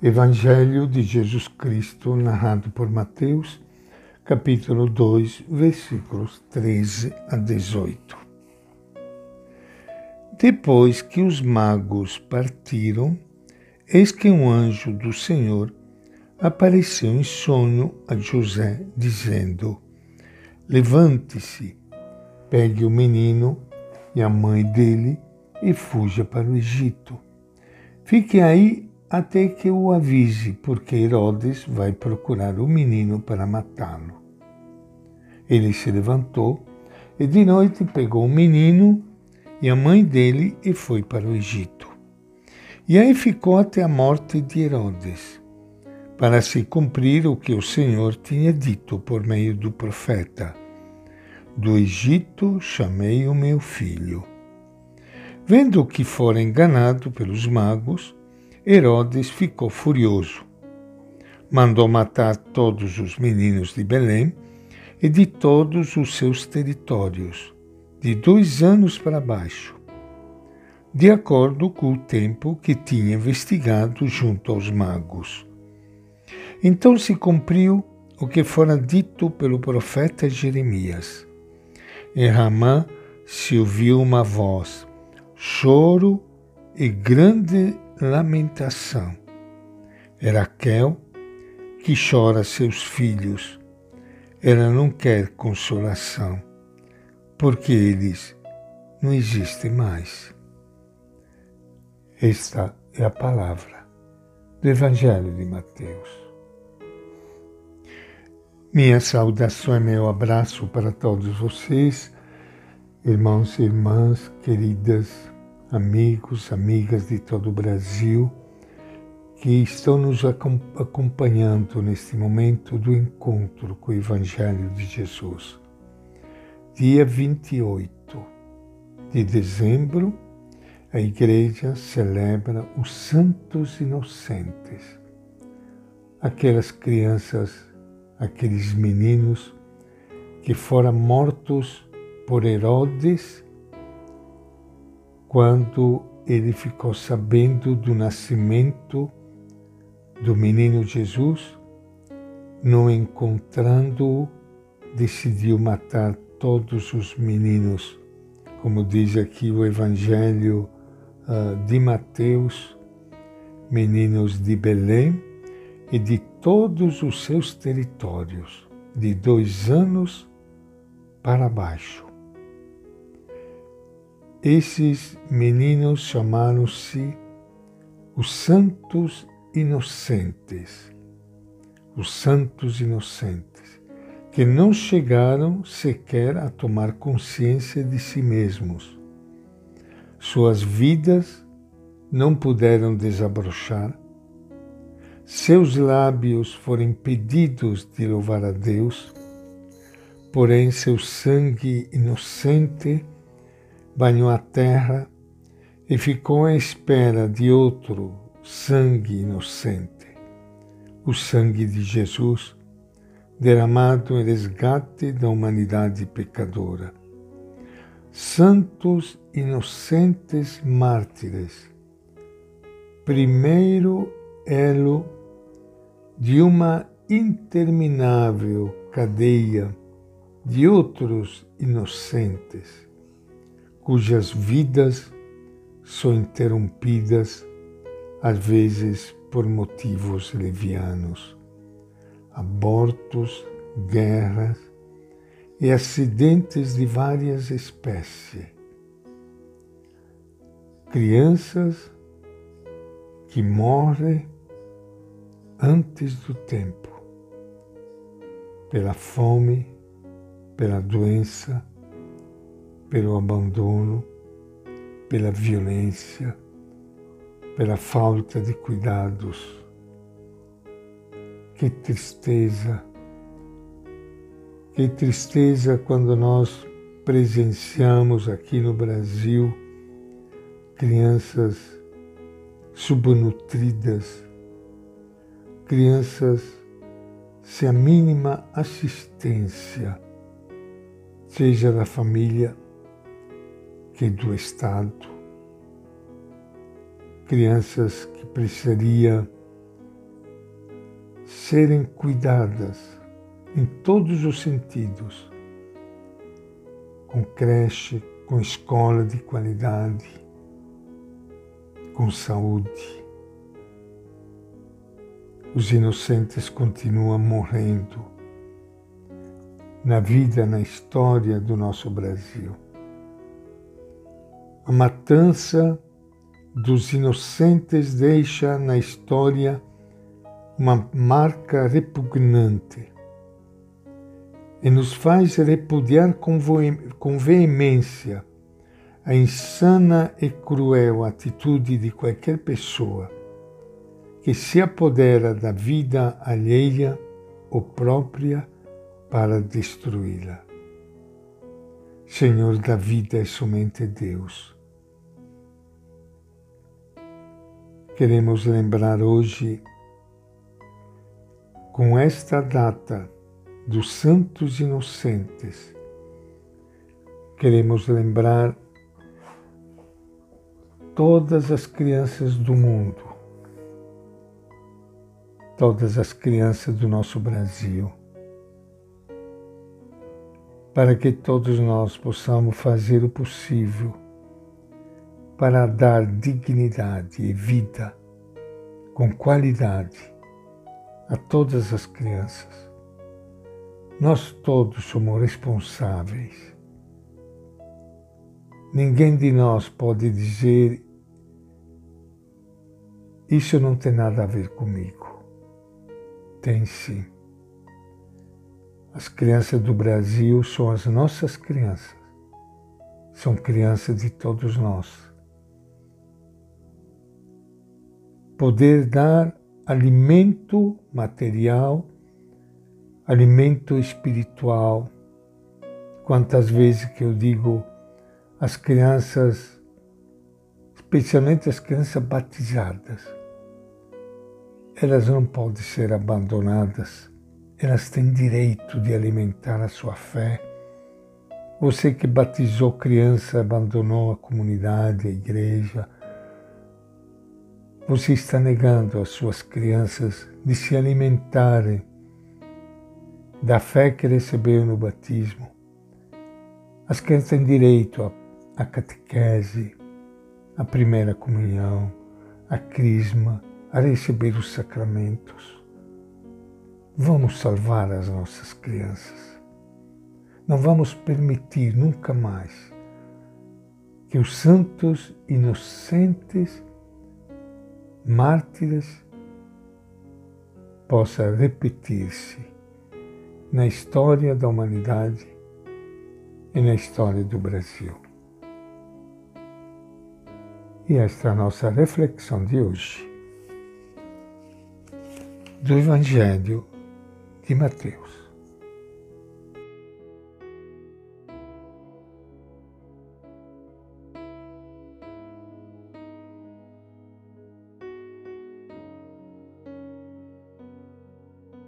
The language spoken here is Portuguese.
Evangelho de Jesus Cristo, narrado por Mateus, capítulo 2, versículos 13 a 18. Depois que os magos partiram, eis que um anjo do Senhor apareceu em sonho a José, dizendo: Levante-se, pegue o menino e a mãe dele e fuja para o Egito. Fique aí até que o avise, porque Herodes vai procurar o menino para matá-lo. Ele se levantou e de noite pegou o menino e a mãe dele e foi para o Egito. E aí ficou até a morte de Herodes, para se cumprir o que o Senhor tinha dito por meio do profeta: Do Egito chamei o meu filho. Vendo que fora enganado pelos magos, Herodes ficou furioso. Mandou matar todos os meninos de Belém e de todos os seus territórios, de dois anos para baixo, de acordo com o tempo que tinha investigado junto aos magos. Então se cumpriu o que fora dito pelo profeta Jeremias. Em Ramã se ouviu uma voz, choro e grande lamentação. É Raquel que chora seus filhos. Ela não quer consolação, porque eles não existem mais. Esta é a palavra do Evangelho de Mateus. Minha saudação e meu abraço para todos vocês, irmãos e irmãs queridas amigos, amigas de todo o Brasil que estão nos acompanhando neste momento do encontro com o Evangelho de Jesus. Dia 28 de dezembro, a Igreja celebra os Santos Inocentes, aquelas crianças, aqueles meninos que foram mortos por Herodes quando ele ficou sabendo do nascimento do menino Jesus, não encontrando-o, decidiu matar todos os meninos, como diz aqui o Evangelho uh, de Mateus, meninos de Belém e de todos os seus territórios, de dois anos para baixo. Esses meninos chamaram-se os Santos Inocentes, os Santos Inocentes, que não chegaram sequer a tomar consciência de si mesmos. Suas vidas não puderam desabrochar, seus lábios foram impedidos de louvar a Deus, porém seu sangue inocente banhou a terra e ficou à espera de outro sangue inocente, o sangue de Jesus, derramado em resgate da humanidade pecadora. Santos inocentes mártires, primeiro elo de uma interminável cadeia de outros inocentes cujas vidas são interrompidas, às vezes por motivos levianos, abortos, guerras e acidentes de várias espécies. Crianças que morrem antes do tempo, pela fome, pela doença, pelo abandono, pela violência, pela falta de cuidados. Que tristeza, que tristeza quando nós presenciamos aqui no Brasil crianças subnutridas, crianças sem a mínima assistência, seja da família que do Estado, crianças que precisaria serem cuidadas em todos os sentidos, com creche, com escola de qualidade, com saúde. Os inocentes continuam morrendo na vida, na história do nosso Brasil. A matança dos inocentes deixa na história uma marca repugnante e nos faz repudiar com veemência a insana e cruel atitude de qualquer pessoa que se apodera da vida alheia ou própria para destruí-la. Senhor da vida é somente Deus. Queremos lembrar hoje, com esta data dos Santos Inocentes, queremos lembrar todas as crianças do mundo, todas as crianças do nosso Brasil para que todos nós possamos fazer o possível para dar dignidade e vida com qualidade a todas as crianças. Nós todos somos responsáveis. Ninguém de nós pode dizer isso não tem nada a ver comigo. Tem sim. As crianças do Brasil são as nossas crianças. São crianças de todos nós. Poder dar alimento material, alimento espiritual. Quantas vezes que eu digo as crianças, especialmente as crianças batizadas, elas não podem ser abandonadas elas têm direito de alimentar a sua fé. Você que batizou criança, abandonou a comunidade, a igreja, você está negando às suas crianças de se alimentarem da fé que recebeu no batismo. As crianças têm direito à catequese, à primeira comunhão, à crisma, a receber os sacramentos. Vamos salvar as nossas crianças. Não vamos permitir nunca mais que os santos inocentes mártires possa repetir-se na história da humanidade e na história do Brasil. E esta é a nossa reflexão de hoje do Evangelho de Mateus.